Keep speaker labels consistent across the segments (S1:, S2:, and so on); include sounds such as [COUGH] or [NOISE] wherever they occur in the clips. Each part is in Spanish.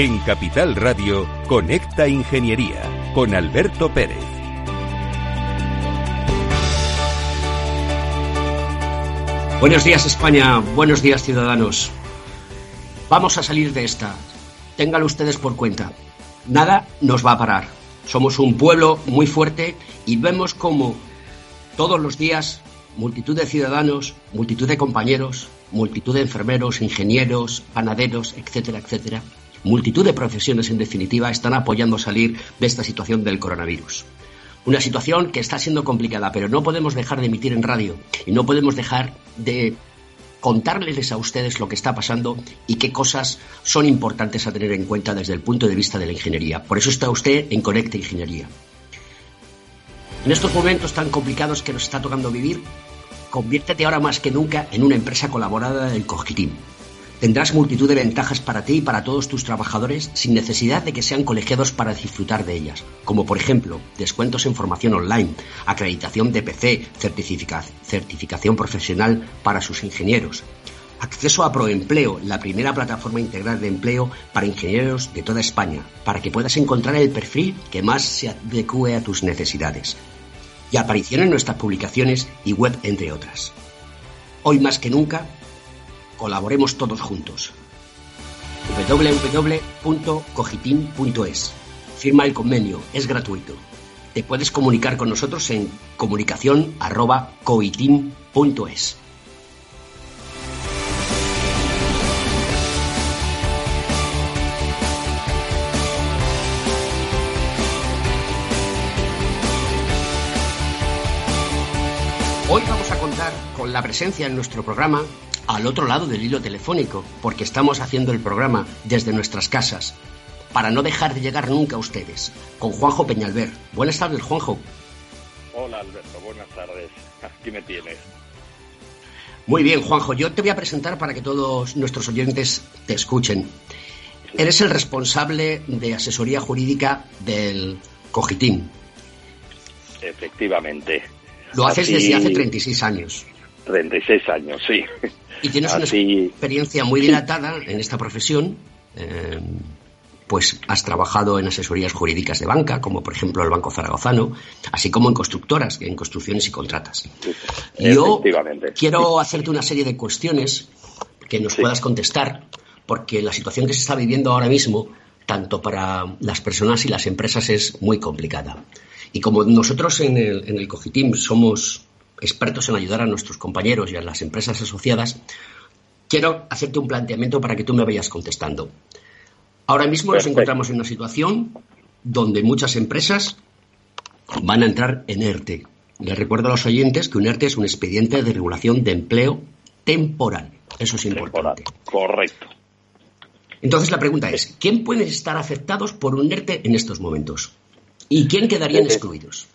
S1: En Capital Radio, Conecta Ingeniería con Alberto Pérez.
S2: Buenos días España, buenos días ciudadanos. Vamos a salir de esta. Ténganlo ustedes por cuenta. Nada nos va a parar. Somos un pueblo muy fuerte y vemos como todos los días multitud de ciudadanos, multitud de compañeros, multitud de enfermeros, ingenieros, panaderos, etcétera, etcétera, multitud de profesiones en definitiva están apoyando salir de esta situación del coronavirus. Una situación que está siendo complicada, pero no podemos dejar de emitir en radio y no podemos dejar de contarles a ustedes lo que está pasando y qué cosas son importantes a tener en cuenta desde el punto de vista de la ingeniería. Por eso está usted en Conecta Ingeniería. En estos momentos tan complicados que nos está tocando vivir, conviértete ahora más que nunca en una empresa colaborada del Cogitim. Tendrás multitud de ventajas para ti y para todos tus trabajadores sin necesidad de que sean colegiados para disfrutar de ellas, como por ejemplo descuentos en formación online, acreditación de PC, certificación profesional para sus ingenieros, acceso a Proempleo, la primera plataforma integral de empleo para ingenieros de toda España, para que puedas encontrar el perfil que más se adecue a tus necesidades, y aparición en nuestras publicaciones y web, entre otras. Hoy más que nunca, Colaboremos todos juntos. www.cogitim.es. Firma el convenio, es gratuito. Te puedes comunicar con nosotros en comunicación@coitim.es. Hoy vamos a contar con la presencia en nuestro programa al otro lado del hilo telefónico, porque estamos haciendo el programa desde nuestras casas, para no dejar de llegar nunca a ustedes, con Juanjo Peñalver. Buenas tardes, Juanjo.
S3: Hola, Alberto, buenas tardes. Aquí me tienes.
S2: Muy bien, Juanjo, yo te voy a presentar para que todos nuestros oyentes te escuchen. Eres el responsable de asesoría jurídica del Cogitín.
S3: Efectivamente.
S2: Lo haces desde hace 36 años.
S3: 36 años, sí.
S2: Y tienes una experiencia muy dilatada en esta profesión. Eh, pues has trabajado en asesorías jurídicas de banca, como por ejemplo el Banco Zaragozano, así como en constructoras, en construcciones y contratas. Yo quiero hacerte una serie de cuestiones que nos puedas contestar, porque la situación que se está viviendo ahora mismo, tanto para las personas y las empresas, es muy complicada. Y como nosotros en el, en el Cogitim somos expertos en ayudar a nuestros compañeros y a las empresas asociadas, quiero hacerte un planteamiento para que tú me vayas contestando. Ahora mismo nos encontramos en una situación donde muchas empresas van a entrar en ERTE. Les recuerdo a los oyentes que un ERTE es un expediente de regulación de empleo temporal. Eso es importante.
S3: Correcto.
S2: Entonces la pregunta es, ¿quién puede estar afectados por un ERTE en estos momentos? ¿Y quién quedarían excluidos?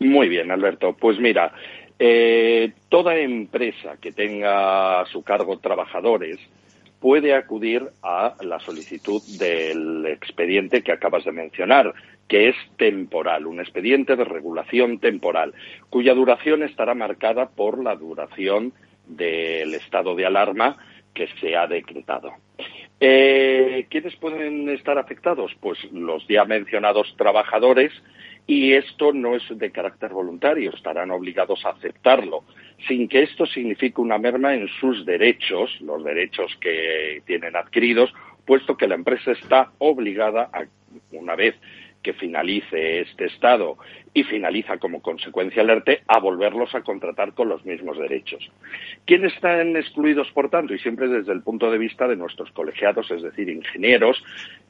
S3: Muy bien, Alberto. Pues mira, eh, toda empresa que tenga a su cargo trabajadores puede acudir a la solicitud del expediente que acabas de mencionar, que es temporal, un expediente de regulación temporal, cuya duración estará marcada por la duración del estado de alarma que se ha decretado. Eh, ¿Quiénes pueden estar afectados? Pues los ya mencionados trabajadores y esto no es de carácter voluntario, estarán obligados a aceptarlo, sin que esto signifique una merma en sus derechos, los derechos que tienen adquiridos, puesto que la empresa está obligada a, una vez que finalice este estado y finaliza como consecuencia el ERTE a volverlos a contratar con los mismos derechos. ¿Quiénes están excluidos, por tanto? Y siempre desde el punto de vista de nuestros colegiados, es decir, ingenieros,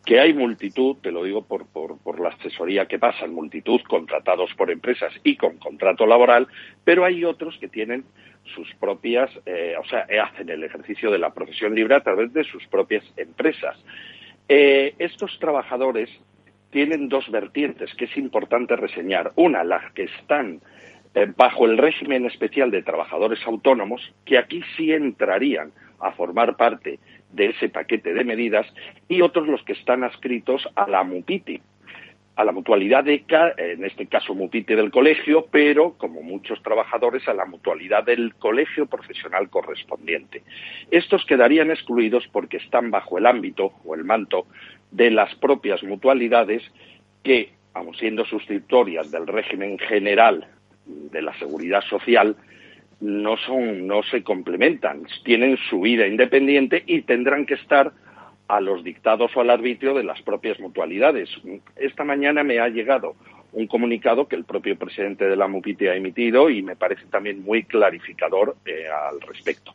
S3: que hay multitud, te lo digo por, por, la asesoría que pasan, multitud contratados por empresas y con contrato laboral, pero hay otros que tienen sus propias, eh, o sea, hacen el ejercicio de la profesión libre a través de sus propias empresas. Eh, estos trabajadores tienen dos vertientes que es importante reseñar. Una, las que están eh, bajo el régimen especial de trabajadores autónomos, que aquí sí entrarían a formar parte de ese paquete de medidas, y otros los que están adscritos a la MUPITI. a la mutualidad de en este caso Mupite del colegio, pero como muchos trabajadores a la mutualidad del colegio profesional correspondiente. Estos quedarían excluidos porque están bajo el ámbito o el manto de las propias mutualidades que, aun siendo sustitutorias del régimen general de la seguridad social, no son, no se complementan, tienen su vida independiente y tendrán que estar a los dictados o al arbitrio de las propias mutualidades. Esta mañana me ha llegado un comunicado que el propio presidente de la MUPITE ha emitido y me parece también muy clarificador eh, al respecto.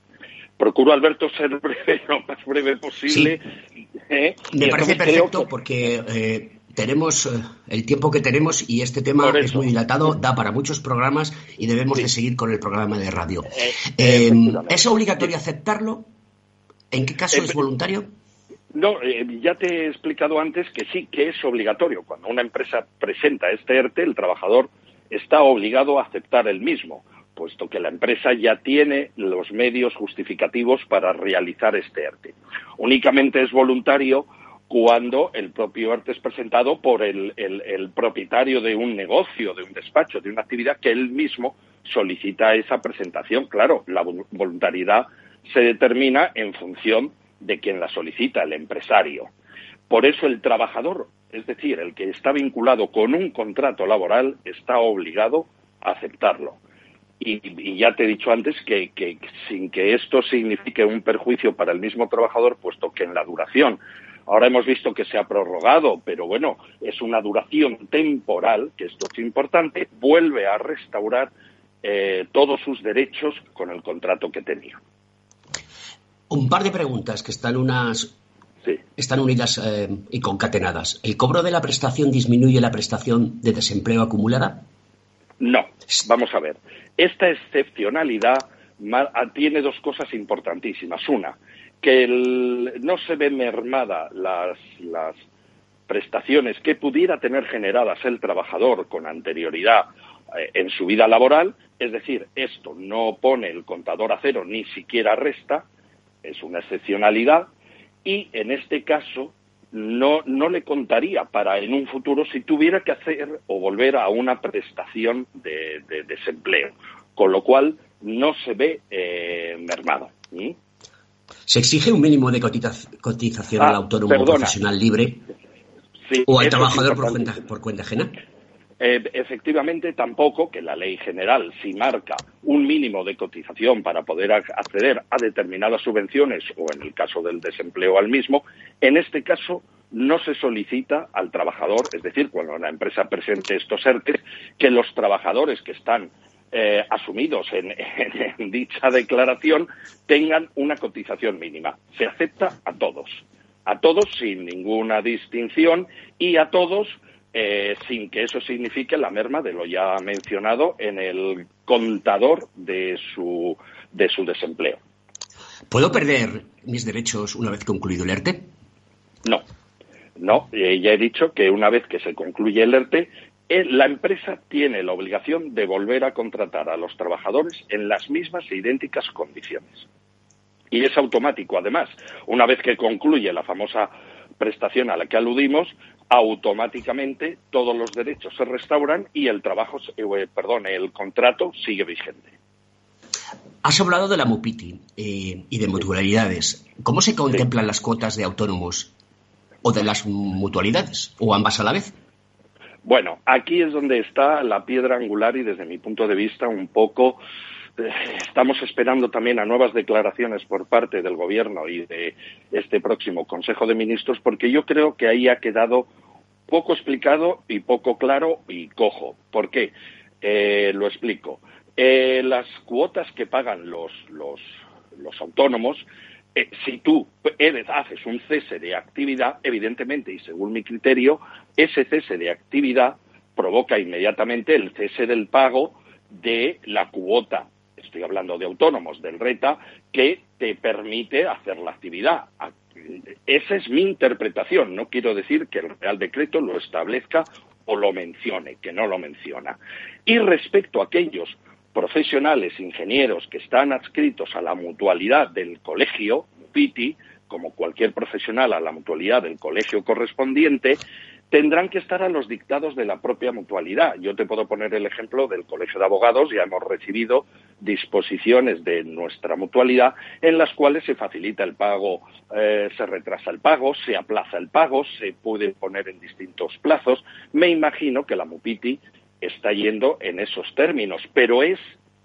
S3: Procuro, Alberto, ser [LAUGHS] breve, lo más breve posible.
S2: ¿eh? me parece perfecto porque eh, tenemos el tiempo que tenemos y este tema es muy dilatado, da para muchos programas y debemos de seguir con el programa de radio. ¿Es obligatorio aceptarlo? ¿En qué caso es voluntario?
S3: No, eh, ya te he explicado antes que sí, que es obligatorio. Cuando una empresa presenta este ERTE, el trabajador está obligado a aceptar el mismo, puesto que la empresa ya tiene los medios justificativos para realizar este ERTE. Únicamente es voluntario cuando el propio ERTE es presentado por el, el propietario de un negocio, de un despacho, de una actividad que él mismo solicita esa presentación. Claro, la voluntariedad se determina en función de quien la solicita, el empresario. Por eso el trabajador, es decir, el que está vinculado con un contrato laboral, está obligado a aceptarlo. Y, ya te he dicho antes que, sin que esto signifique un perjuicio para el mismo trabajador, puesto que en la duración, ahora hemos visto que se ha prorrogado, pero bueno, es una duración temporal, que esto es importante, vuelve a restaurar eh, todos sus derechos con el contrato que tenía.
S2: Un par de preguntas que están unas están unidas eh, y concatenadas. ¿El cobro de la prestación disminuye la prestación de desempleo acumulada?
S3: No. Vamos a ver. Esta excepcionalidad ah, tiene dos cosas importantísimas. Una, que no se ve mermada las, las prestaciones que pudiera tener generadas el trabajador con anterioridad eh, en su vida laboral, es decir, esto no pone el contador a cero ni siquiera resta, es una excepcionalidad y en este caso no, no le contaría para en un futuro si tuviera que hacer o volver a una prestación de, desempleo, con lo cual no se ve eh, mermado.
S2: ¿Se exige un mínimo de cotización al ah, autónomo profesional libre o al trabajador por cuenta, por cuenta ajena?
S3: Eh, efectivamente, tampoco que la ley general, si marca un mínimo de cotización para poder acceder a determinadas subvenciones o, en el caso del desempleo, al mismo, en este caso no se solicita al trabajador, es decir, cuando una empresa presente estos ERTE, que los trabajadores que están eh, asumidos en, dicha declaración tengan una cotización mínima. Se acepta a todos, a todos sin ninguna distinción y a todos eh, sin que eso signifique la merma de lo ya mencionado en el contador de su, de su desempleo.
S2: ¿Puedo perder mis derechos una vez concluido el ERTE?
S3: No, no. Eh, ya he dicho que una vez que se concluye el ERTE, eh, la empresa tiene la obligación de volver a contratar a los trabajadores en las mismas e idénticas condiciones. Y es automático, además. Una vez que concluye la famosa prestación a la que aludimos, automáticamente todos los derechos se restauran y el trabajo, eh, perdón, el contrato sigue vigente.
S2: Has hablado de la MUPITI eh, y de mutualidades. ¿Cómo se contemplan las cuotas de autónomos o de las mutualidades o ambas a la vez?
S3: Bueno, aquí es donde está la piedra angular y desde mi punto de vista un poco estamos esperando también a nuevas declaraciones por parte del Gobierno y de este próximo Consejo de Ministros, porque yo creo que ahí ha quedado poco explicado y poco claro y cojo. ¿Por qué? Eh, lo explico. Eh, las cuotas que pagan los, los, los autónomos, si tú haces un cese de actividad, evidentemente, y según mi criterio, ese cese de actividad provoca inmediatamente el cese del pago de la cuota estoy hablando de autónomos, del RETA, que te permite hacer la actividad. Esa es mi interpretación. No quiero decir que el Real Decreto lo establezca o lo mencione, que no lo menciona. Y respecto a aquellos profesionales, ingenieros que están adscritos a la mutualidad del colegio, PITI, como cualquier profesional a la mutualidad del colegio correspondiente, tendrán que estar a los dictados de la propia mutualidad. Yo te puedo poner el ejemplo del Colegio de Abogados, ya hemos recibido disposiciones de nuestra mutualidad en las cuales se facilita el pago, eh, se retrasa el pago, se aplaza el pago, se puede poner en distintos plazos. Me imagino que la MUPITI está yendo en esos términos, pero es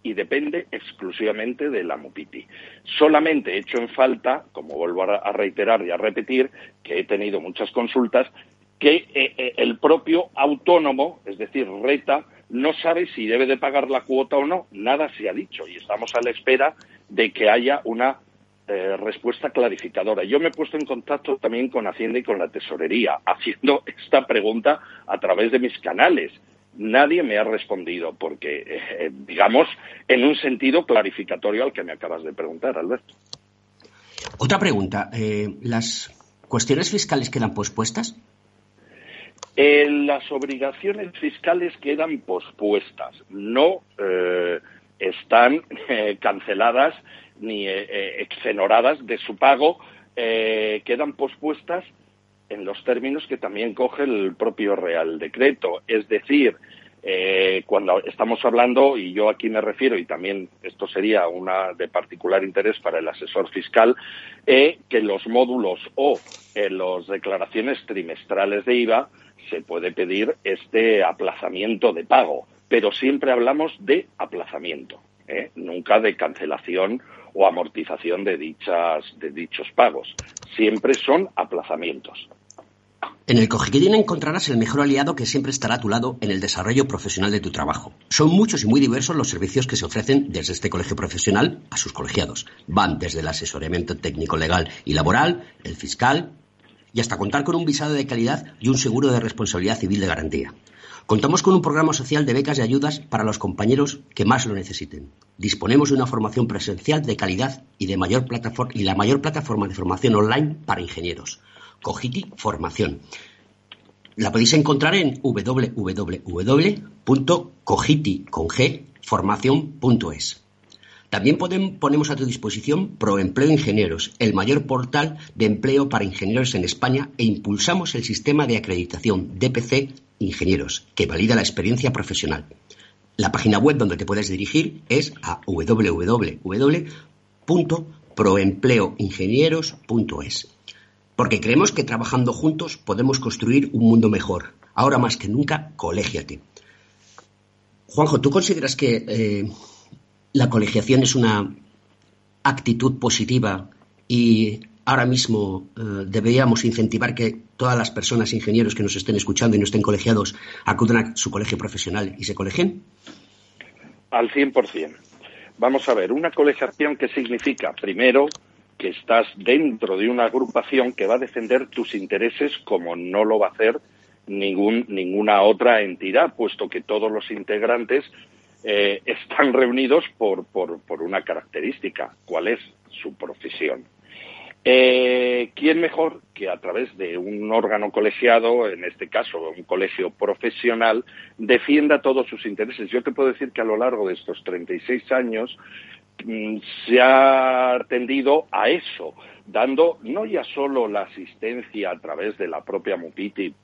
S3: y depende exclusivamente de la MUPITI. Solamente he hecho en falta, como vuelvo a reiterar y a repetir, que he tenido muchas consultas, que eh, eh, el propio autónomo, es decir, Reta, no sabe si debe de pagar la cuota o no. Nada se ha dicho y estamos a la espera de que haya una eh, respuesta clarificadora. Yo me he puesto en contacto también con Hacienda y con la Tesorería, haciendo esta pregunta a través de mis canales nadie me ha respondido, porque, eh, digamos, en un sentido clarificatorio al que me acabas de preguntar, Alberto.
S2: Otra pregunta. ¿Las cuestiones fiscales quedan pospuestas?
S3: Eh, las obligaciones fiscales quedan pospuestas, no están canceladas ni exenoradas de su pago, quedan pospuestas en los términos que también coge el propio Real Decreto. Es decir, eh, cuando estamos hablando, y yo aquí me refiero, y también esto sería una de particular interés para el asesor fiscal, eh, que los módulos o las declaraciones trimestrales de IVA se puede pedir este aplazamiento de pago, pero siempre hablamos de aplazamiento, eh, nunca de cancelación o amortización de, dichas, de dichos pagos. Siempre son aplazamientos.
S2: En el Cogiquidin encontrarás el mejor aliado que siempre estará a tu lado en el desarrollo profesional de tu trabajo. Son muchos y muy diversos los servicios que se ofrecen desde este colegio profesional a sus colegiados. Van desde el asesoramiento técnico legal y laboral, el fiscal y hasta contar con un visado de calidad y un seguro de responsabilidad civil de garantía. Contamos con un programa social de becas y ayudas para los compañeros que más lo necesiten. Disponemos de una formación presencial de calidad y, de mayor plataforma, y la mayor plataforma de formación online para ingenieros. Cogiti Formación. La podéis encontrar en www.cogitiformación.es. También ponemos a tu disposición Proempleo Ingenieros, el mayor portal de empleo para ingenieros en España e impulsamos el sistema de acreditación DPC Ingenieros, que valida la experiencia profesional. La página web donde te puedes dirigir es a www.proempleoingenieros.es. Porque creemos que trabajando juntos podemos construir un mundo mejor. Ahora más que nunca, colégiate. Juanjo, ¿tú consideras que eh, la colegiación es una actitud positiva y ahora mismo eh, deberíamos incentivar que todas las personas, ingenieros que nos estén escuchando y no estén colegiados, acudan a su colegio profesional y se colegien?
S3: Al 100%. Vamos a ver, una colegiación, ¿qué significa? Primero, que estás dentro de una agrupación que va a defender tus intereses como no lo va a hacer ningún, ninguna otra entidad, puesto que todos los integrantes eh, están reunidos por, por, por una característica, cuál es su profesión. Eh, ¿Quién mejor que a través de un órgano colegiado, en este caso un colegio profesional, defienda todos sus intereses? Yo te puedo decir que a lo largo de estos 36 años mm, se ha tendido a eso, dando no ya solo la asistencia a través de la propia MUPITI,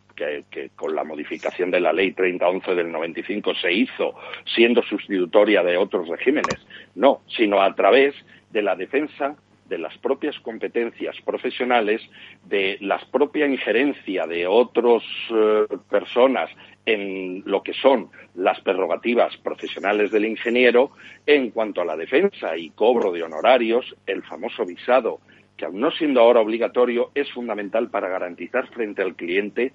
S3: que, con la modificación de la ley 3011 del 95 se hizo, siendo sustitutoria de otros regímenes, no, sino a través de la defensa de las propias competencias profesionales, de la propia injerencia de otras eh, personas en lo que son las prerrogativas profesionales del ingeniero en cuanto a la defensa y cobro de honorarios, el famoso visado, que aun no siendo ahora obligatorio, es fundamental para garantizar frente al cliente,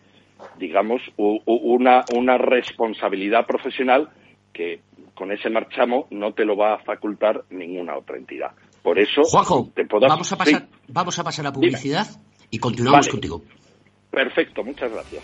S3: digamos, una, una responsabilidad profesional que con ese marchamo no te lo va a facultar ninguna otra entidad. Por eso,
S2: Juanjo, vamos, a pasar, vamos a pasar a publicidad y continuamos contigo.
S3: Perfecto, muchas gracias.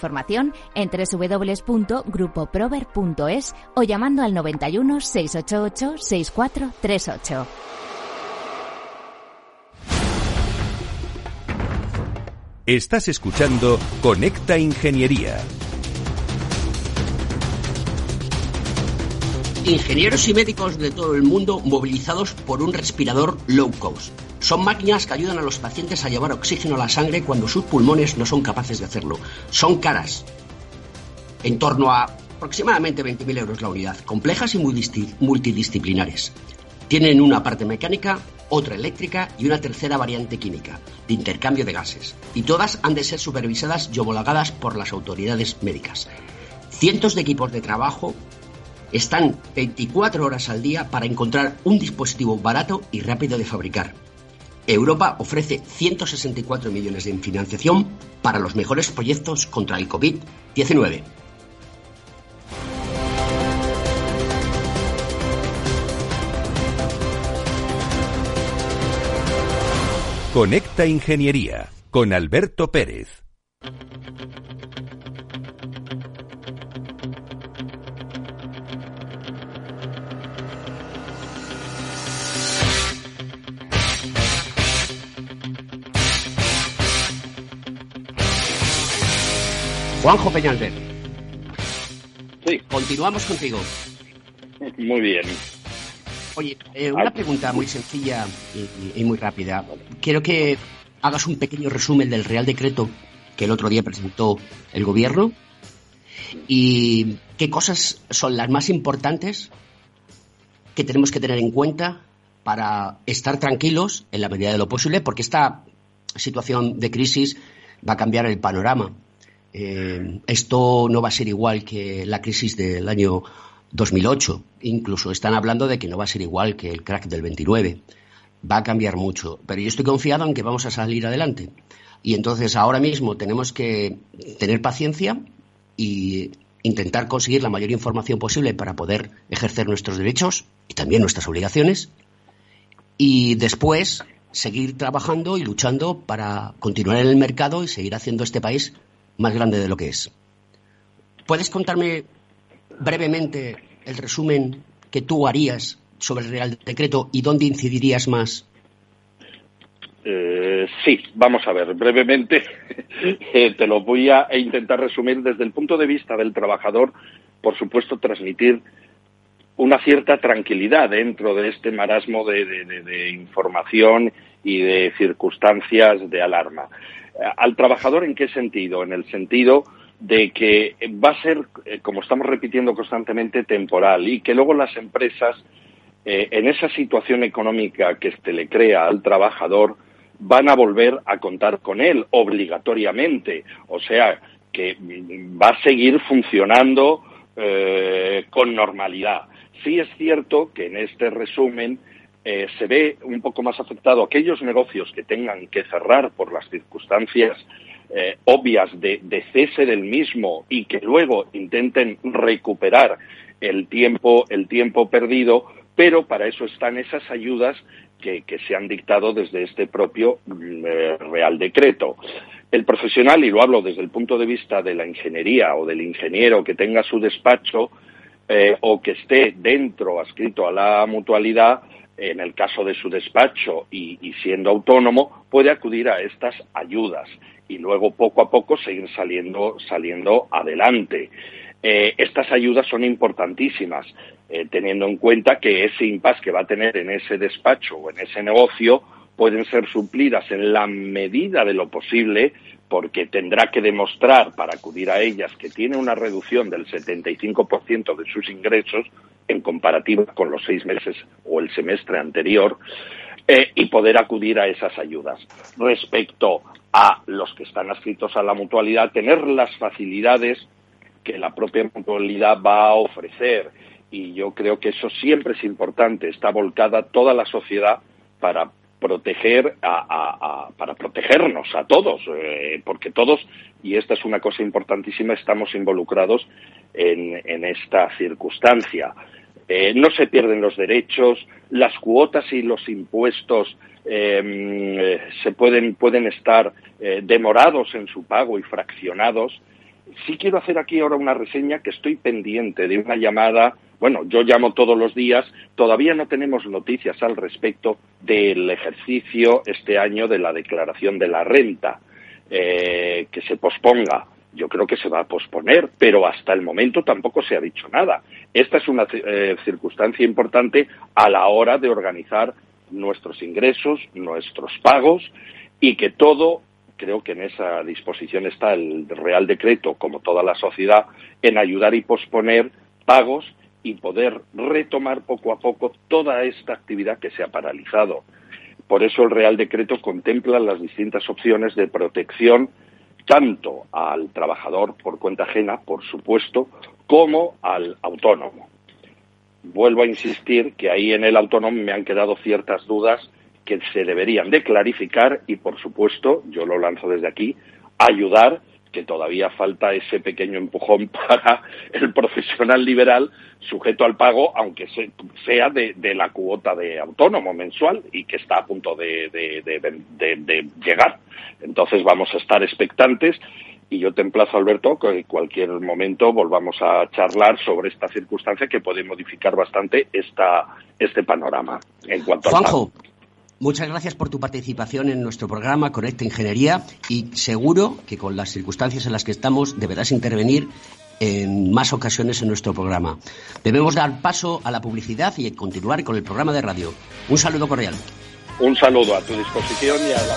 S4: información en www.grupoprover.es o llamando al 91 688 6438.
S1: Estás escuchando Conecta Ingeniería.
S2: Ingenieros y médicos de todo el mundo movilizados por un respirador low cost. Son máquinas que ayudan a los pacientes a llevar oxígeno a la sangre cuando sus pulmones no son capaces de hacerlo. Son caras, en torno a aproximadamente 20.000 euros la unidad, complejas y multidisciplinares. Tienen una parte mecánica, otra eléctrica y una tercera variante química, de intercambio de gases, y todas han de ser supervisadas y homologadas por las autoridades médicas. Cientos de equipos de trabajo están 24 horas al día para encontrar un dispositivo barato y rápido de fabricar. Europa ofrece 164 millones de financiación para los mejores proyectos contra el COVID-19.
S1: Conecta Ingeniería con Alberto Pérez.
S2: Juanjo Peñalver.
S3: Sí.
S2: Continuamos contigo.
S3: Muy bien.
S2: Oye, eh, una pregunta muy sencilla y, muy rápida. Quiero que hagas un pequeño resumen del Real Decreto que el otro día presentó el Gobierno y qué cosas son las más importantes que tenemos que tener en cuenta para estar tranquilos en la medida de lo posible, porque esta situación de crisis va a cambiar el panorama eh, esto no va a ser igual que la crisis del año 2008. Incluso están hablando de que no va a ser igual que el crack del 29. Va a cambiar mucho. Pero yo estoy confiado en que vamos a salir adelante. Y entonces ahora mismo tenemos que tener paciencia y intentar conseguir la mayor información posible para poder ejercer nuestros derechos y también nuestras obligaciones. Y después seguir trabajando y luchando para continuar en el mercado y seguir haciendo este país más grande de lo que es. ¿Puedes contarme brevemente el resumen que tú harías sobre el Real Decreto y dónde incidirías más?
S3: Eh, sí, vamos a ver, brevemente [LAUGHS] eh, te lo voy a intentar resumir desde el punto de vista del trabajador, por supuesto, transmitir una cierta tranquilidad dentro de este marasmo de información y de circunstancias de alarma. Eh, al trabajador en qué sentido? En el sentido de que va a ser, eh, como estamos repitiendo constantemente, temporal y que luego las empresas, eh, en esa situación económica que se le crea al trabajador, van a volver a contar con él obligatoriamente. O sea, que va a seguir funcionando con normalidad. Sí es cierto que en este resumen eh, se ve un poco más afectado aquellos negocios que tengan que cerrar por las circunstancias eh, obvias de, cese del mismo y que luego intenten recuperar el tiempo, el tiempo perdido, pero para eso están esas ayudas que, se han dictado desde este propio mm, eh, Real Decreto. El profesional, y lo hablo desde el punto de vista de la ingeniería o del ingeniero que tenga su despacho o que esté dentro, adscrito a la mutualidad, en el caso de su despacho y, siendo autónomo, puede acudir a estas ayudas y luego poco a poco seguir saliendo, saliendo adelante. Eh, estas ayudas son importantísimas, eh, teniendo en cuenta que ese impasse que va a tener en ese despacho o en ese negocio pueden ser suplidas en la medida de lo posible porque tendrá que demostrar para acudir a ellas que tiene una reducción del 75% de sus ingresos en comparativa con los seis meses o el semestre anterior, eh, y poder acudir a esas ayudas. Respecto a los que están adscritos a la mutualidad, tener las facilidades que la propia mutualidad va a ofrecer. Y yo creo que eso siempre es importante. Está volcada toda la sociedad para proteger a, para protegernos a todos, eh, porque todos, y esta es una cosa importantísima, estamos involucrados en, esta circunstancia. Eh, no se pierden los derechos, las cuotas y los impuestos em, se pueden, pueden estar eh, demorados en su pago y fraccionados. Sí quiero hacer aquí ahora una reseña que estoy pendiente de una llamada bueno, yo llamo todos los días, todavía no tenemos noticias al respecto del ejercicio este año de la declaración de la renta, eh, que se posponga. Yo creo que se va a posponer, pero hasta el momento tampoco se ha dicho nada. Esta es una eh, circunstancia importante a la hora de organizar nuestros ingresos, nuestros pagos y que todo creo que en esa disposición está el Real Decreto, como toda la sociedad, en ayudar y posponer pagos y poder retomar poco a poco toda esta actividad que se ha paralizado. Por eso el Real Decreto contempla las distintas opciones de protección tanto al trabajador por cuenta ajena, por supuesto, como al autónomo. Vuelvo a insistir que ahí en el autónomo me han quedado ciertas dudas que se deberían de clarificar y, por supuesto, yo lo lanzo desde aquí, ayudar que todavía falta ese pequeño empujón [LAUGHS] para el profesional liberal sujeto al pago, aunque sea de, la cuota de autónomo mensual y que está a punto de, llegar. Entonces vamos a estar expectantes y yo te emplazo, Alberto, que en cualquier momento volvamos a charlar sobre esta circunstancia que puede modificar bastante esta, este panorama. En cuanto
S2: Juanjo, Muchas gracias por tu participación en nuestro programa Conecta Ingeniería y seguro que con las circunstancias en las que estamos deberás intervenir en más ocasiones en nuestro programa. Debemos dar paso a la publicidad y continuar con el programa de radio. Un saludo cordial.
S3: Un saludo a tu disposición y a la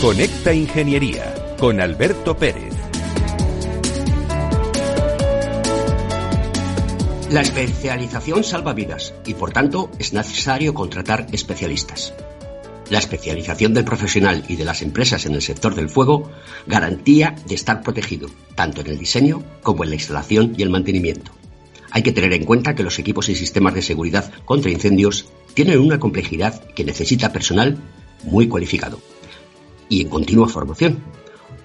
S1: Conecta Ingeniería con Alberto Pérez.
S2: La especialización salva vidas y por tanto es necesario contratar especialistas. La especialización del profesional y de las empresas en el sector del fuego garantía de estar protegido, tanto en el diseño como en la instalación y el mantenimiento. Hay que tener en cuenta que los equipos y sistemas de seguridad contra incendios tienen una complejidad que necesita personal muy cualificado y en continua formación.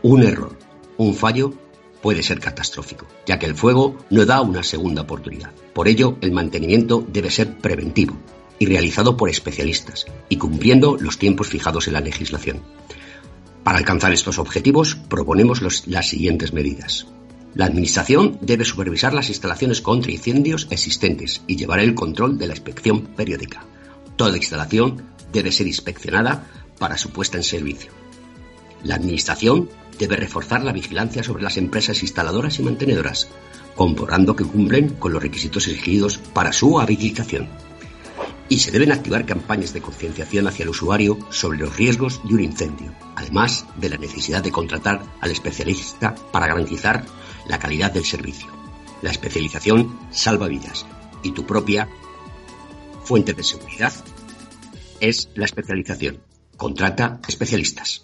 S2: Un error, un fallo puede ser catastrófico, ya que el fuego no da una segunda oportunidad. Por ello, el mantenimiento debe ser preventivo y realizado por especialistas y cumpliendo los tiempos fijados en la legislación. Para alcanzar estos objetivos, proponemos las siguientes medidas. La Administración debe supervisar las instalaciones contra incendios existentes y llevar el control de la inspección periódica. Toda instalación debe ser inspeccionada para su puesta en servicio. La Administración debe reforzar la vigilancia sobre las empresas instaladoras y mantenedoras, comprobando que cumplen con los requisitos exigidos para su habilitación. y se deben activar campañas de concienciación hacia el usuario sobre los riesgos de un incendio, además de la necesidad de contratar al especialista para garantizar la calidad del servicio. La especialización salva vidas y tu propia fuente de seguridad es la especialización. Contrata especialistas.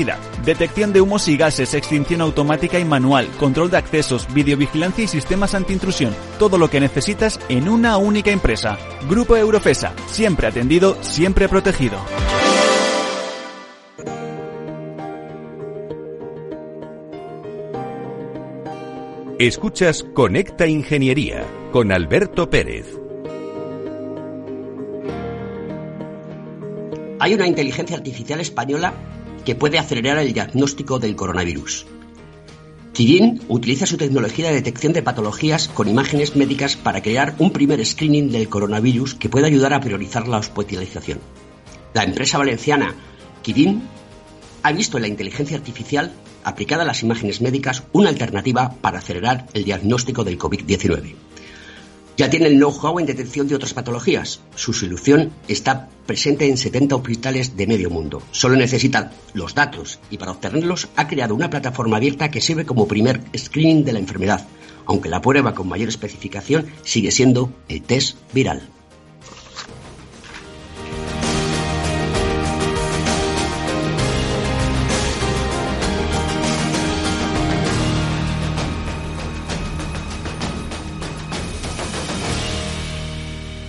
S5: Detección de humos y gases, extinción automática y manual, control de accesos, videovigilancia y sistemas antiintrusión. Todo lo que necesitas en una única empresa. Grupo Eurofesa. Siempre atendido, siempre protegido.
S1: Escuchas Conecta Ingeniería con Alberto Pérez.
S2: Hay una inteligencia artificial española que puede acelerar el diagnóstico del coronavirus. Kirin utiliza su tecnología de detección de patologías con imágenes médicas para crear un primer screening del coronavirus que puede ayudar a priorizar la hospitalización. La empresa valenciana Kirin ha visto en la inteligencia artificial aplicada a las imágenes médicas una alternativa para acelerar el diagnóstico del COVID-19. Ya tiene el know-how en detección de otras patologías. Su solución está presente en 70 hospitales de medio mundo. Solo necesita los datos y para obtenerlos ha creado una plataforma abierta que sirve como primer screening de la enfermedad, aunque la prueba con mayor especificación sigue siendo el test viral.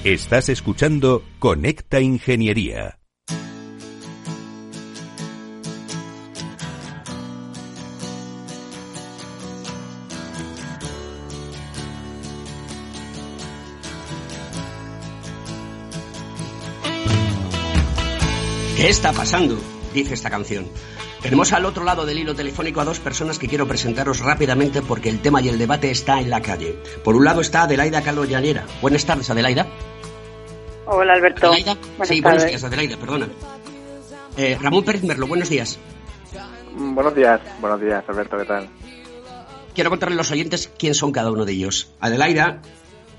S1: Estás escuchando Conecta Ingeniería.
S2: ¿Qué está pasando? Dice esta canción. Tenemos al otro lado del hilo telefónico a dos personas que quiero presentaros rápidamente porque el tema y el debate está en la calle. Por un lado está Adelaida Calo Llanera. Buenas tardes, Adelaida.
S6: Hola, Alberto.
S2: Adelaida. sí, buenos días, Adelaida, perdona. Eh, Ramón Pérez Merlo, buenos días.
S7: Buenos días, buenos días, Alberto, ¿qué tal?
S2: Quiero contarle a los oyentes quién son cada uno de ellos. Adelaida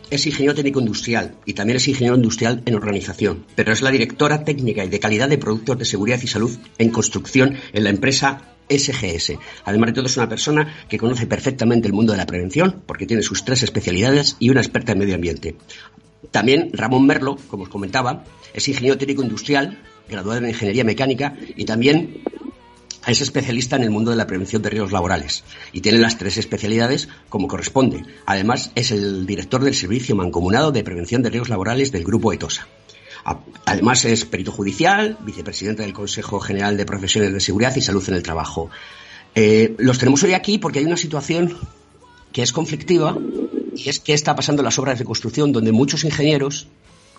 S2: es ingeniero técnico industrial y también es ingeniero industrial en organización, pero es la directora técnica y de calidad de productos de seguridad y salud en construcción en la empresa SGS. Además de todo, es una persona que conoce perfectamente el mundo de la prevención porque tiene sus tres especialidades y una experta en medio ambiente. También Ramón Merlo, como os comentaba, es ingeniero técnico industrial, graduado en ingeniería mecánica y también es especialista en el mundo de la prevención de riesgos laborales y tiene las tres especialidades como corresponde. Además, es el director del Servicio Mancomunado de Prevención de Riesgos Laborales del Grupo ETOSA. Además, es perito judicial, vicepresidente del Consejo General de Profesiones de Seguridad y Salud en el Trabajo. Eh, los tenemos hoy aquí porque hay una situación que es conflictiva y es que está pasando en las obras de construcción donde muchos ingenieros,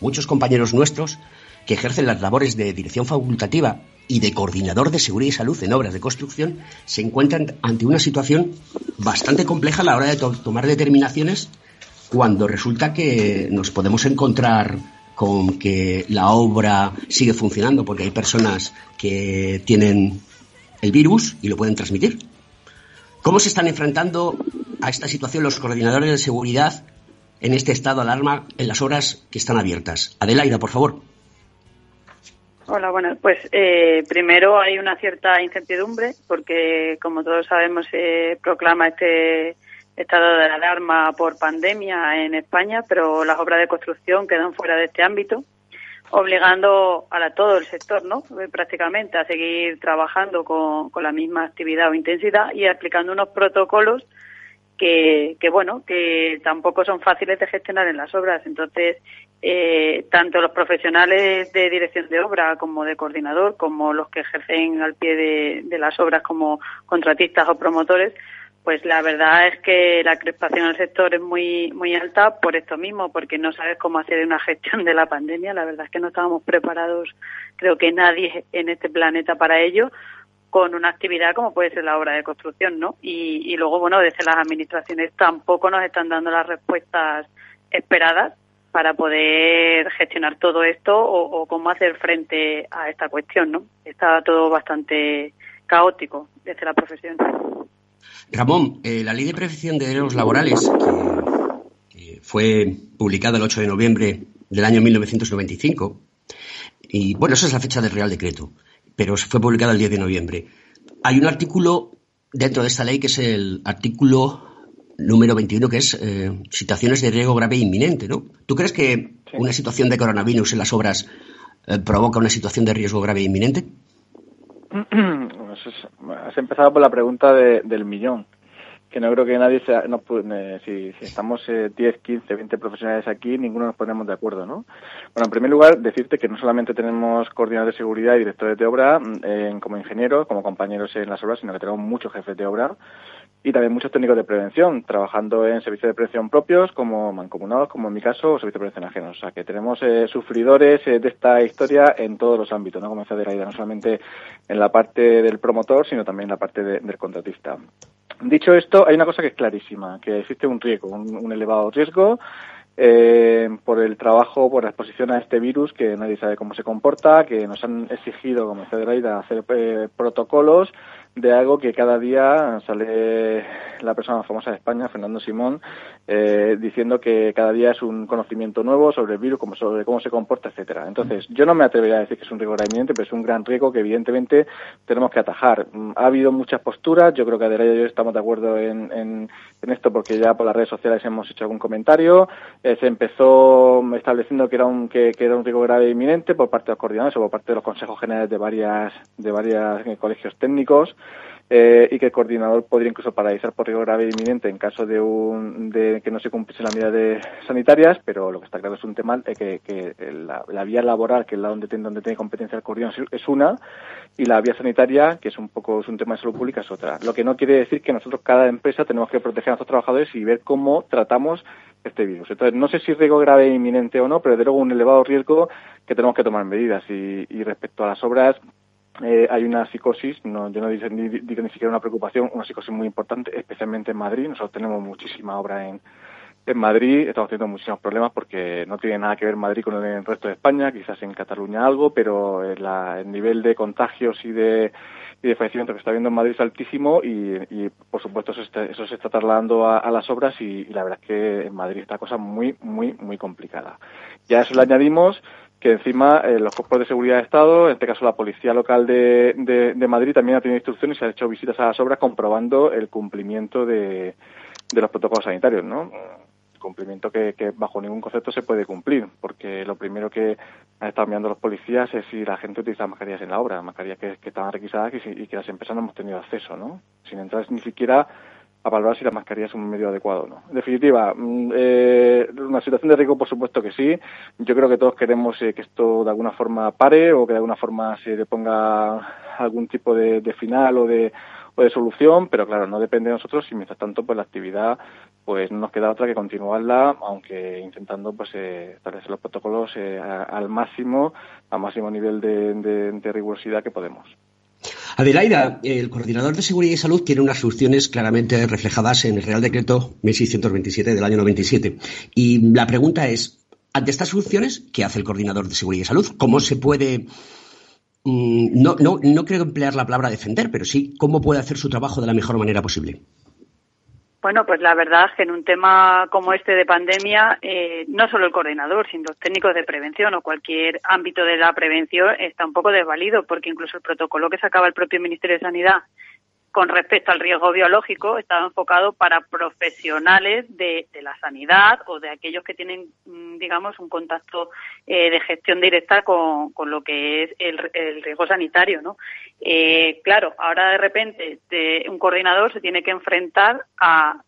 S2: muchos compañeros nuestros, que ejercen las labores de dirección facultativa y de coordinador de seguridad y salud en obras de construcción se encuentran ante una situación bastante compleja a la hora de tomar determinaciones cuando resulta que nos podemos encontrar con que la obra sigue funcionando porque hay personas que tienen el virus y lo pueden transmitir. ¿Cómo se están enfrentando a esta situación los coordinadores de seguridad en este estado de alarma en las horas que están abiertas? Adelaida, por favor.
S6: Hola, bueno, pues eh, primero hay una cierta incertidumbre porque, como todos sabemos, se proclama este estado de alarma por pandemia en España, pero las obras de construcción quedan fuera de este ámbito. obligando a todo el sector, ¿no? Eh, prácticamente a seguir trabajando con, con la misma actividad o intensidad y aplicando unos protocolos que, que, bueno, que tampoco son fáciles de gestionar en las obras. Entonces, eh, tanto los profesionales de dirección de obra como de coordinador, como los que ejercen al pie de, de las obras como contratistas o promotores, pues la verdad es que la crispación del sector es muy muy alta por esto mismo, porque no sabes cómo hacer una gestión de la pandemia. La verdad es que no estábamos preparados, creo que nadie en este planeta para ello, con una actividad como puede ser la obra de construcción, ¿no? Y, luego, bueno, desde las administraciones tampoco nos están dando las respuestas esperadas para poder gestionar todo esto o, o cómo hacer frente a esta cuestión, ¿no? Está todo bastante caótico desde la profesión.
S2: Ramón, eh, la Ley de Prevención de Derechos Laborales, que, fue publicada el 8 de noviembre del año 1995, y bueno, esa es la fecha del Real Decreto, pero fue publicada el 10 de noviembre. Hay un artículo dentro de esta ley que es el artículo número 21, que es eh, situaciones de riesgo grave e inminente, ¿no? ¿Tú crees que una situación de coronavirus en las obras eh, provoca una situación de riesgo grave e inminente? [CLEARS THROAT]
S7: has empezado por la pregunta del millón, que no creo que nadie sea, no, si, estamos 10, 15, 20 profesionales aquí, ninguno nos ponemos de acuerdo, ¿no? Bueno, en primer lugar, decirte que no solamente tenemos coordinadores de seguridad y directores de obra mm, como ingenieros, como compañeros en las obras, sino que tenemos muchos jefes de obra y también muchos técnicos de prevención, trabajando en servicios de prevención propios, como mancomunados, como en mi caso, o servicios de prevención ajenos. O sea, que tenemos eh, sufridores eh, de esta historia en todos los ámbitos, ¿no? Como decía de no solamente en la parte del promotor, sino también en la parte del contratista. Dicho esto, hay una cosa que es clarísima, que existe un riesgo, un, elevado riesgo eh, por el trabajo, por la exposición a este virus que nadie sabe cómo se comporta, que nos han exigido, como decía de hacer eh, protocolos de algo que cada día sale la persona más famosa de España, Fernando Simón, eh, diciendo que cada día es un conocimiento nuevo sobre el virus, como sobre cómo se comporta, etcétera. Entonces, yo no me atrevería a decir que es un riesgo inminente, pero es un gran riesgo que evidentemente tenemos que atajar. Mm, ha habido muchas posturas, yo creo que Adelaide y yo estamos de acuerdo en, en, esto porque ya por las redes sociales hemos hecho algún comentario. Eh, se empezó estableciendo que era un que, era un riesgo grave e inminente por parte de los coordinadores o por parte de los consejos generales de varias de varias eh, colegios técnicos eh, y que el coordinador podría incluso paralizar por riesgo grave e inminente en caso de, un, de que no se cumpliesen las medidas sanitarias, pero lo que está claro es un tema eh, que, la, vía laboral, que es la donde, tiene, donde tiene competencia el coordinador, es una, y la vía sanitaria, que es un poco es un tema de salud pública, es otra. Lo que no quiere decir que nosotros, cada empresa, tenemos que proteger a nuestros trabajadores y ver cómo tratamos este virus. Entonces, no sé si riesgo grave e inminente o no, pero desde luego un elevado riesgo que tenemos que tomar medidas. Y, y respecto a las obras, eh, hay una psicosis, no, yo no digo ni, ni, siquiera una preocupación, una psicosis muy importante, especialmente en Madrid. Nosotros tenemos muchísima obra en, en Madrid, estamos teniendo muchísimos problemas porque no tiene nada que ver Madrid con el resto de España, quizás en Cataluña algo, pero el, el nivel de contagios y de, y de fallecimiento que está habiendo en Madrid es altísimo y, y por supuesto eso, está, eso se está trasladando a, las obras y, y, la verdad es que en Madrid está cosa muy, muy, muy complicada. Ya a eso le añadimos que encima eh, los cuerpos de seguridad de Estado, en este caso la Policía Local de, de, de, Madrid, también ha tenido instrucciones y se ha hecho visitas a las obras comprobando el cumplimiento de, de los protocolos sanitarios, ¿no? cumplimiento que, que, bajo ningún concepto se puede cumplir, porque lo primero que han estado mirando los policías es si la gente utiliza mascarillas en la obra, mascarillas que, que estaban requisadas y, y, que las empresas no hemos tenido acceso, ¿no? Sin entrar ni siquiera a valorar si la mascarilla es un medio adecuado o no. En definitiva, mm, eh, una situación de riesgo, por supuesto que sí. Yo creo que todos queremos eh, que esto de alguna forma pare o que de alguna forma se le ponga algún tipo de, final o de, o de solución, pero claro, no depende de nosotros y mientras tanto pues la actividad pues no nos queda otra que continuarla, aunque intentando pues eh, establecer los protocolos eh, al máximo, al máximo nivel de rigurosidad que podemos.
S2: Adelaida, el coordinador de seguridad y salud tiene unas soluciones claramente reflejadas en el Real Decreto 1627 del año 97. Y la pregunta es, ante estas soluciones, ¿qué hace el coordinador de seguridad y salud? ¿Cómo se puede mm, no, no, no creo emplear la palabra defender, pero sí cómo puede hacer su trabajo de la mejor manera posible.
S6: Bueno, pues la verdad es que en un tema como este de pandemia, eh, no solo el coordinador, sino los técnicos de prevención o cualquier ámbito de la prevención está un poco desvalido, porque incluso el protocolo que sacaba el propio Ministerio de Sanidad con respecto al riesgo biológico, estaba enfocado para profesionales de, la sanidad o de aquellos que tienen, mm, digamos, un contacto eh, de gestión directa con, lo que es el, riesgo sanitario, ¿no? Eh, claro, ahora de repente un coordinador se tiene que enfrentar a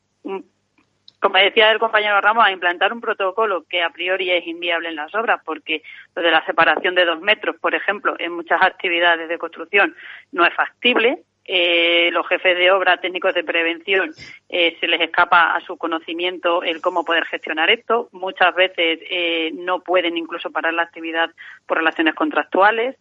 S6: como decía el compañero Ramos, a implantar un protocolo que a priori es inviable en las obras, porque lo de la separación de dos metros, por ejemplo, en muchas actividades de construcción no es factible, eh, los jefes de obra, técnicos de prevención, eh, se les escapa a su conocimiento el cómo poder gestionar esto. Muchas veces eh, no pueden incluso parar la actividad por relaciones contractuales.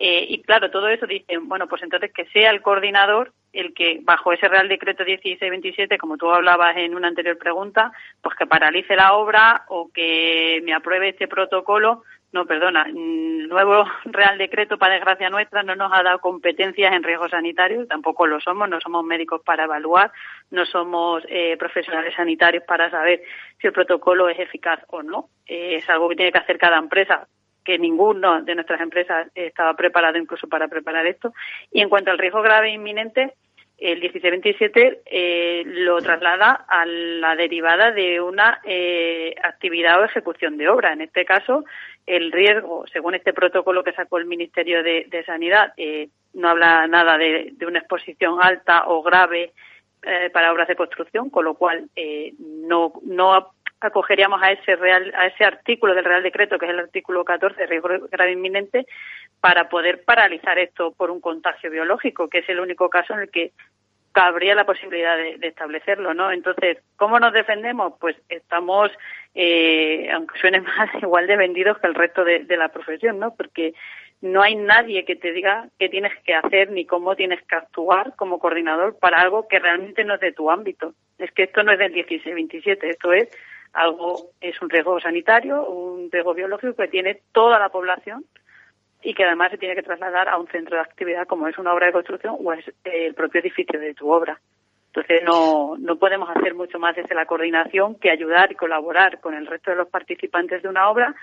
S6: y claro, todo eso dicen, bueno, pues entonces que sea el coordinador el que, bajo ese Real Decreto 1627, como tú hablabas en una anterior pregunta, pues que paralice la obra o que me apruebe este protocolo no, perdona, el nuevo [LAUGHS] Real Decreto, para desgracia nuestra, no nos ha dado competencias en riesgos sanitarios, tampoco lo somos, no somos médicos para evaluar, no somos eh, profesionales sanitarios para saber si el protocolo es eficaz o no. Eh, es algo que tiene que hacer cada empresa, que ninguno de nuestras empresas estaba preparado incluso para preparar esto. Y en cuanto al riesgo grave e inminente, el 1627 eh, lo traslada a la derivada de una eh, actividad o ejecución de obra. En este caso, el riesgo, según este protocolo que sacó el Ministerio de, Sanidad, eh, no habla nada de, una exposición alta o grave eh, para obras de construcción, con lo cual eh, no, no acogeríamos a ese real, a ese artículo del Real Decreto, que es el artículo 14, riesgo grave inminente, para poder paralizar esto por un contagio biológico, que es el único caso en el que cabría la posibilidad de, establecerlo, ¿no? Entonces, ¿cómo nos defendemos? Pues estamos, eh, aunque suene [LAUGHS] más, igual de vendidos que el resto de, la profesión, ¿no? Porque no hay nadie que te diga qué tienes que hacer ni cómo tienes que actuar como coordinador para algo que realmente no es de tu ámbito. Es que esto no es del 16-27, esto es algo, es un riesgo sanitario, un riesgo biológico que tiene toda la población y que además se tiene que trasladar a un centro de actividad como es una obra de construcción o es el propio edificio de tu obra. Entonces no, no podemos hacer mucho más desde la coordinación que ayudar y colaborar con el resto de los participantes de una obra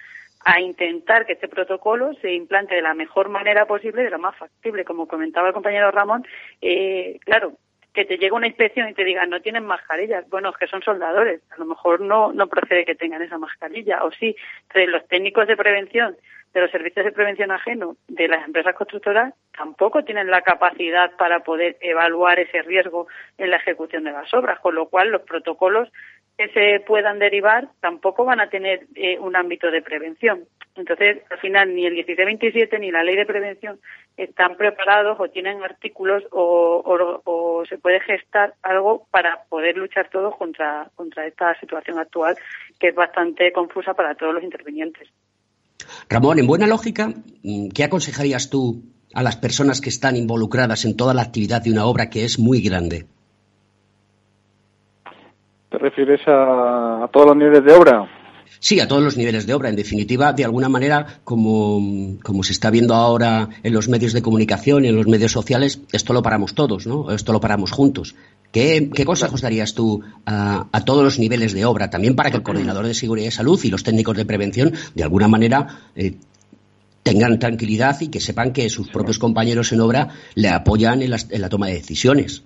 S6: a intentar que este protocolo se implante de la mejor manera posible, de la más factible. Como comentaba el compañero Ramón, eh, claro, que te llegue una inspección y te digan no tienen mascarillas, bueno, es que son soldadores, a lo mejor no, no procede que tengan esa mascarilla, o sí, entonces los técnicos de prevención de los servicios de prevención ajeno de las empresas constructoras tampoco tienen la capacidad para poder evaluar ese riesgo en la ejecución de las obras, con lo cual los protocolos que se puedan derivar tampoco van a tener eh, un ámbito de prevención. Entonces, al final, ni el 1727 ni la ley de prevención están preparados o tienen artículos o, se puede gestar algo para poder luchar todos contra, contra esta situación actual que es bastante confusa para todos los intervinientes.
S2: Ramón, en buena lógica, ¿qué aconsejarías tú a las personas que están involucradas en toda la actividad de una obra que es muy grande?
S7: ¿Te refieres a, todos los niveles de obra?
S2: Sí, a todos los niveles de obra. En definitiva, de alguna manera, como, se está viendo ahora en los medios de comunicación y en los medios sociales, esto lo paramos todos, ¿no? Esto lo paramos juntos. ¿Qué, consejos darías tú a, todos los niveles de obra, también para que el coordinador de seguridad y salud y los técnicos de prevención, de alguna manera, eh, tengan tranquilidad y que sepan que sus propios compañeros en obra le apoyan en la, toma de decisiones?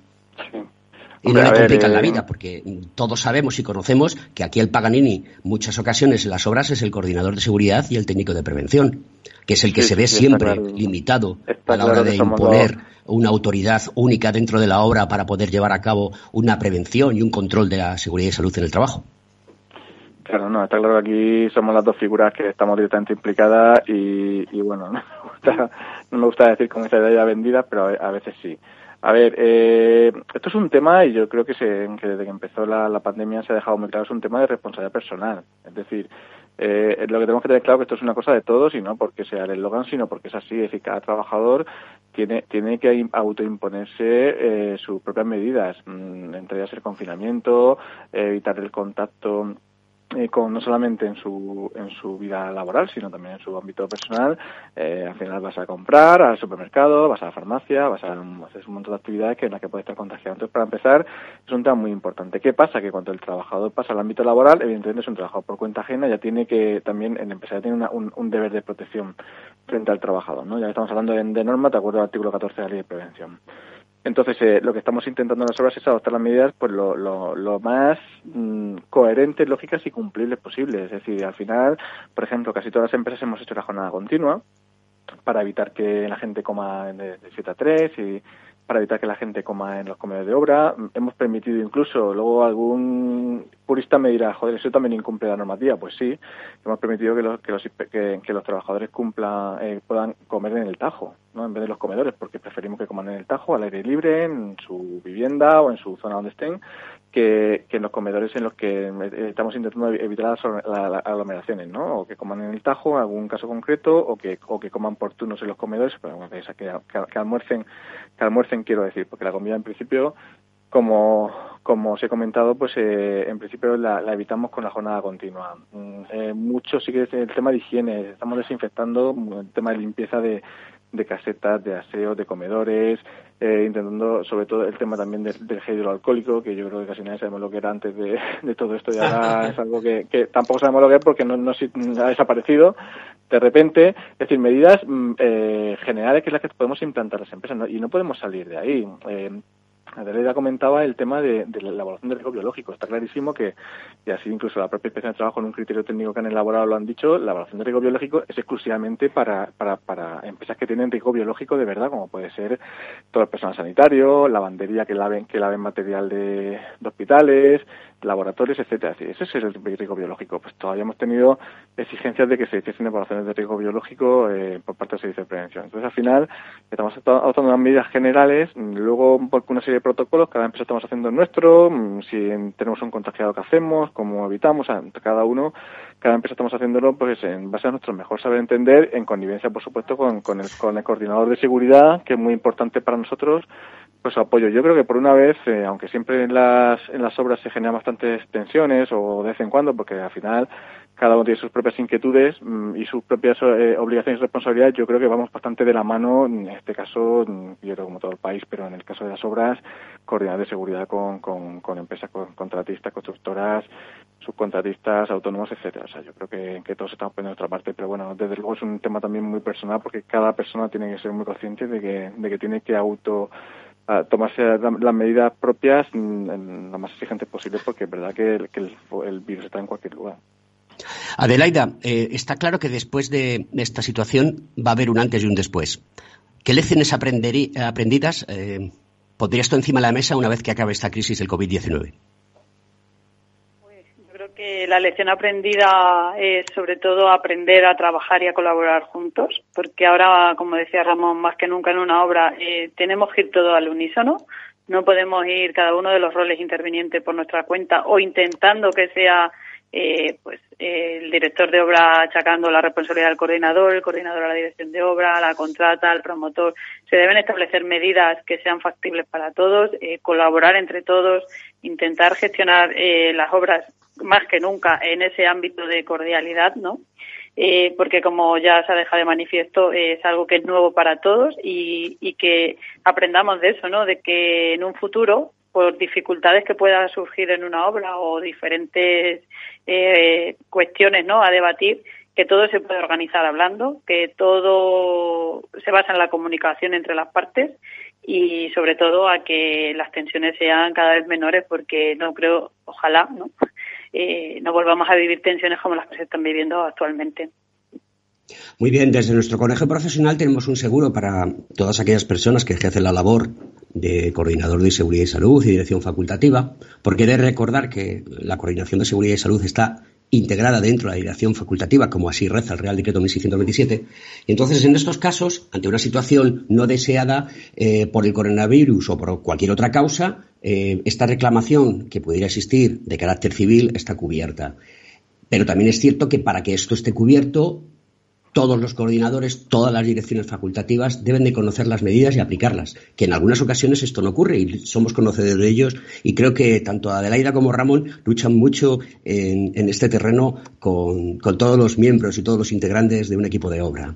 S2: Y no le complican la eh, vida, porque todos sabemos y conocemos que aquí el Paganini, muchas ocasiones en las obras, es el coordinador de seguridad y el técnico de prevención, que es el que se ve siempre limitado a la hora de imponer una autoridad única dentro de la obra para poder llevar a cabo una prevención y un control de la seguridad y salud en el trabajo.
S7: Claro, no, está claro que aquí somos las dos figuras que estamos directamente implicadas y, bueno, [LAUGHS] no me, gusta, no me gusta decir con esa idea vendida, pero a veces sí. A ver, eh, esto es un tema y yo creo que, se, desde que empezó la, pandemia se ha dejado muy claro, es un tema de responsabilidad personal. Es decir, eh, lo que tenemos que tener claro es que esto es una cosa de todos y no porque sea el eslogan, sino porque es así. Es decir, cada trabajador tiene, tiene que autoimponerse eh, sus propias medidas, mm, entre ellas el confinamiento, evitar el contacto eh, con, no solamente en su, en su vida laboral, sino también en su ámbito personal. Eh, al final vas a comprar al supermercado, vas a la farmacia, vas a hacer un montón de actividades que en las que puedes estar contagiado. Entonces, para empezar, es un tema muy importante. ¿Qué pasa? Que cuando el trabajador pasa al ámbito laboral, evidentemente es un trabajador por cuenta ajena, ya tiene que también, el empresario tiene un, un, deber de protección frente al trabajador. ¿no? Ya estamos hablando de, de norma, de acuerdo al artículo 14 de la ley de prevención. Entonces, eh, lo que estamos intentando en las obras es adoptar las medidas pues lo, lo, lo más mm, coherentes, lógicas y cumplibles posibles. Es decir, al final, por ejemplo, casi todas las empresas hemos hecho la jornada continua para evitar que la gente coma de, de 7 a 3 y para evitar que la gente coma en los comedores de obra. Hemos permitido incluso, luego algún purista me dirá, joder, eso también incumple la normativa. Pues sí, hemos permitido que los, que los, que, los trabajadores cumplan, eh, puedan comer en el tajo, ¿no? en vez de los comedores, porque preferimos que coman en el tajo, al aire libre, en su vivienda o en su zona donde estén, que, que en los comedores en los que eh, estamos intentando evitar las, aglomeraciones, ¿no? O que coman en el tajo, en algún caso concreto, o que, o que coman por turnos en los comedores, pero bueno, que, que, almuercen, que almuercen quiero decir, porque la comida en principio como, como os he comentado, pues eh, en principio la, la, evitamos con la jornada continua. Mm, eh, mucho sí que es el tema de higiene, estamos desinfectando el tema de limpieza de, de casetas, de aseo, de comedores, eh, intentando sobre todo el tema también del, del gel hidroalcohólico, que yo creo que casi nadie sabemos lo que era antes de, de todo esto y [LAUGHS] ahora es algo que, que, tampoco sabemos lo que es porque no, no, ha desaparecido de repente. Es decir, medidas mm, eh, generales que es las que podemos implantar las empresas ¿no? y no podemos salir de ahí. Eh, Adelaida comentaba el tema de, de, la evaluación de riesgo biológico. Está clarísimo que, y así incluso la propia inspección de trabajo en un criterio técnico que han elaborado lo han dicho, la evaluación de riesgo biológico es exclusivamente para, para, para empresas que tienen riesgo biológico de verdad, como puede ser todo el personal sanitario, lavandería que laven, que laven material de hospitales, laboratorios, etcétera. Ese es el riesgo biológico. Pues todavía hemos tenido exigencias de que se hiciesen evaluaciones de riesgo biológico eh, por parte del Servicio de Prevención. Entonces, al final, estamos adoptando unas medidas generales, luego una serie de protocolos, cada empresa estamos haciendo nuestro, si tenemos un contagiado que hacemos, cómo evitamos, cada uno, cada empresa estamos haciéndolo pues en base a nuestro mejor saber entender, en connivencia, por supuesto, con, el, con el coordinador de seguridad, que es muy importante para nosotros, pues apoyo. Yo creo que por una vez, eh, aunque siempre en las, en las obras se generan bastantes tensiones o de vez en cuando, porque al final cada uno tiene sus propias inquietudes mmm, y sus propias eh, obligaciones y responsabilidades, yo creo que vamos bastante de la mano, en este caso, yo creo como todo el país, pero en el caso de las obras, coordinar de seguridad con, con, con empresas con, contratistas, constructoras, subcontratistas, autónomos, etcétera. O sea, yo creo que, que todos estamos poniendo nuestra parte, pero bueno, desde luego es un tema también muy personal porque cada persona tiene que ser muy consciente de que, de que tiene que auto tomarse las medidas propias lo más exigentes posible porque es verdad que, el, que virus está en cualquier lugar.
S2: Adelaida, eh, está claro que después de esta situación va a haber un antes y un después. ¿Qué lecciones aprendidas eh, pondrías tú encima de la mesa una vez que acabe esta crisis del COVID-19?
S6: Que la lección aprendida es sobre todo aprender a trabajar y a colaborar juntos, porque ahora, como decía Ramón, más que nunca en una obra eh, tenemos que ir todo al unísono. No podemos ir cada uno de los roles intervinientes por nuestra cuenta o intentando que sea eh, pues el director de obra achacando la responsabilidad al coordinador, el coordinador a la dirección de obra, la contrata, al promotor. Se deben establecer medidas que sean factibles para todos, eh, colaborar entre todos, intentar gestionar eh, las obras más que nunca en ese ámbito de cordialidad, ¿no? Eh, porque como ya se ha dejado de manifiesto, es algo que es nuevo para todos y, y que aprendamos de eso, ¿no? De que en un futuro por dificultades que puedan surgir en una obra o diferentes eh, cuestiones no a debatir que todo se puede organizar hablando que todo se basa en la comunicación entre las partes y sobre todo a que las tensiones sean cada vez menores porque no creo ojalá no eh, no volvamos a vivir tensiones como las que se están viviendo actualmente
S2: muy bien, desde nuestro colegio profesional tenemos un seguro para todas aquellas personas que ejercen la labor de coordinador de seguridad y salud y dirección facultativa, porque he de recordar que la coordinación de seguridad y salud está integrada dentro de la dirección facultativa, como así reza el Real Decreto 1627. Y entonces, en estos casos, ante una situación no deseada eh, por el coronavirus o por cualquier otra causa, eh, esta reclamación que pudiera existir de carácter civil está cubierta. Pero también es cierto que para que esto esté cubierto, todos los coordinadores, todas las direcciones facultativas deben de conocer las medidas y aplicarlas, que en algunas ocasiones esto no ocurre y somos conocedores de ellos y creo que tanto Adelaida como Ramón luchan mucho en, este terreno con, con, todos los miembros y todos los integrantes de un equipo de obra.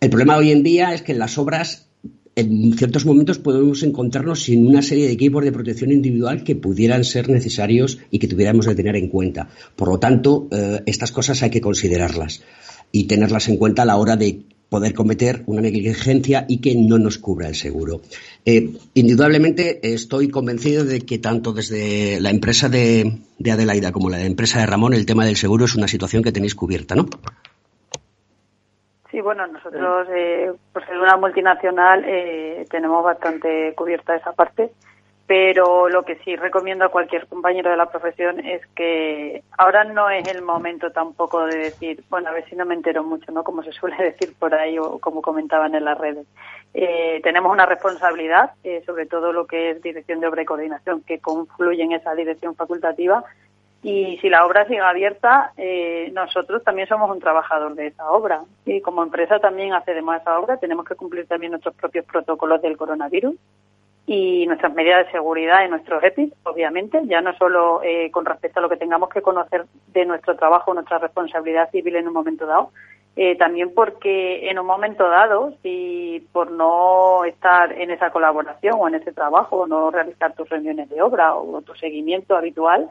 S2: El problema hoy en día es que en las obras en ciertos momentos podemos encontrarnos sin una serie de equipos de protección individual que pudieran ser necesarios y que tuviéramos de tener en cuenta. Por lo tanto, eh, estas cosas hay que considerarlas y tenerlas en cuenta a la hora de poder cometer una negligencia y que no nos cubra el seguro. Eh, indudablemente estoy convencido de que tanto desde la empresa de, Adelaida como la empresa de Ramón el tema del seguro es una situación que tenéis cubierta, ¿no?
S6: Sí, bueno, nosotros, eh, por ser una multinacional, eh, tenemos bastante cubierta esa parte pero lo que sí recomiendo a cualquier compañero de la profesión es que ahora no es el momento tampoco de decir, bueno, a ver si no me entero mucho, ¿no? Como se suele [LAUGHS] decir por ahí o como comentaban en las redes. Eh, tenemos una responsabilidad, eh, sobre todo lo que es dirección de obra y coordinación, que confluye en esa dirección facultativa. Y si la obra sigue abierta, eh, nosotros también somos un trabajador de esa obra. Y como empresa también accedemos a esa obra, tenemos que cumplir también nuestros propios protocolos del coronavirus y nuestras medidas de seguridad en nuestros EPIs, obviamente, ya no solo eh, con respecto a lo que tengamos que conocer de nuestro trabajo, nuestra responsabilidad civil en un momento dado, eh, también porque en un momento dado, si por no estar en esa colaboración o en ese trabajo, o no realizar tus reuniones de obra o tu seguimiento habitual,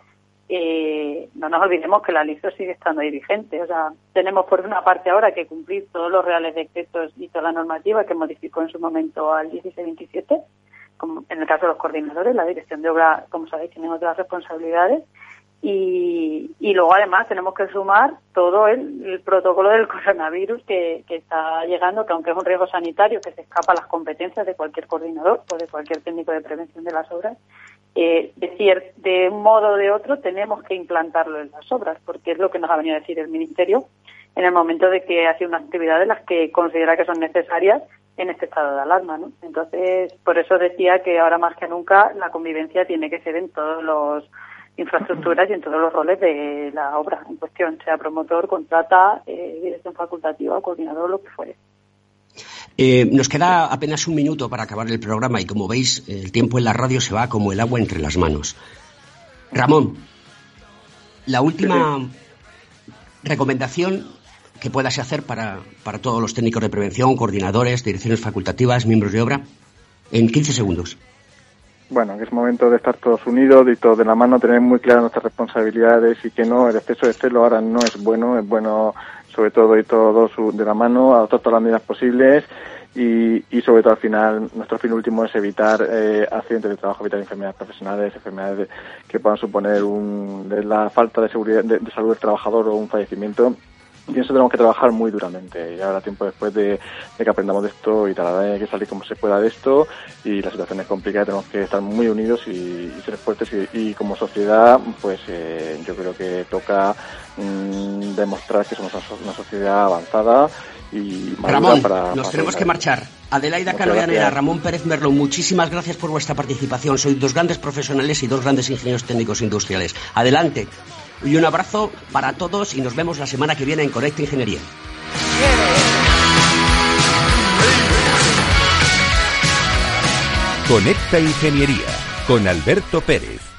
S6: eh, no nos olvidemos que la LISO sigue estando ahí vigente. O sea, tenemos por una parte ahora que cumplir todos los reales decretos y toda la normativa que modificó en su momento al 1627 como en el caso de los coordinadores, la dirección de obra, como sabéis, tiene otras responsabilidades. Y, y luego además tenemos que sumar todo el, protocolo del coronavirus que, que, está llegando, que aunque es un riesgo sanitario que se escapa a las competencias de cualquier coordinador o de cualquier técnico de prevención de las obras, eh, decir, de un modo o de otro tenemos que implantarlo en las obras, porque es lo que nos ha venido a decir el Ministerio en el momento de que hace unas actividades las que considera que son necesarias en este estado de alarma, ¿no? Entonces, por eso decía que ahora más que nunca la convivencia tiene que ser en todos los infraestructuras y en todos los roles de la obra en cuestión, sea promotor, contrata, eh, dirección facultativa, coordinador, lo que fuere.
S2: Eh, nos queda apenas un minuto para acabar el programa y como veis el tiempo en la radio se va como el agua entre las manos. Ramón, la última recomendación que puedas hacer para, para todos los técnicos de prevención, coordinadores, direcciones facultativas, miembros de obra, en 15 segundos.
S7: Bueno, que es momento de estar todos unidos y todos de la mano, tener muy claras nuestras responsabilidades y que no, el exceso de celo ahora no es bueno, es bueno sobre todo y todos de la mano, adoptar todas las medidas posibles y, y sobre todo al final nuestro fin último es evitar eh, accidentes de trabajo, evitar enfermedades profesionales, enfermedades que puedan suponer un, la falta de seguridad de salud del trabajador o un fallecimiento y eso tenemos que trabajar muy duramente. Y ahora tiempo después de, que aprendamos de esto y tal, hay que salir como se pueda de esto y la situación es complicada, tenemos que estar muy unidos y, ser fuertes y, como sociedad, pues eh, yo creo que toca mm, demostrar que somos una, sociedad avanzada y
S2: Ramón, para, nos tenemos que marchar. Adelaida Canoyanera, Ramón Pérez Merlo, muchísimas gracias por vuestra participación. Sois dos grandes profesionales y dos grandes ingenieros técnicos industriales. Adelante. Y un abrazo para todos y nos vemos la semana que viene en Conecta Ingeniería.
S1: Conecta Ingeniería con Alberto Pérez.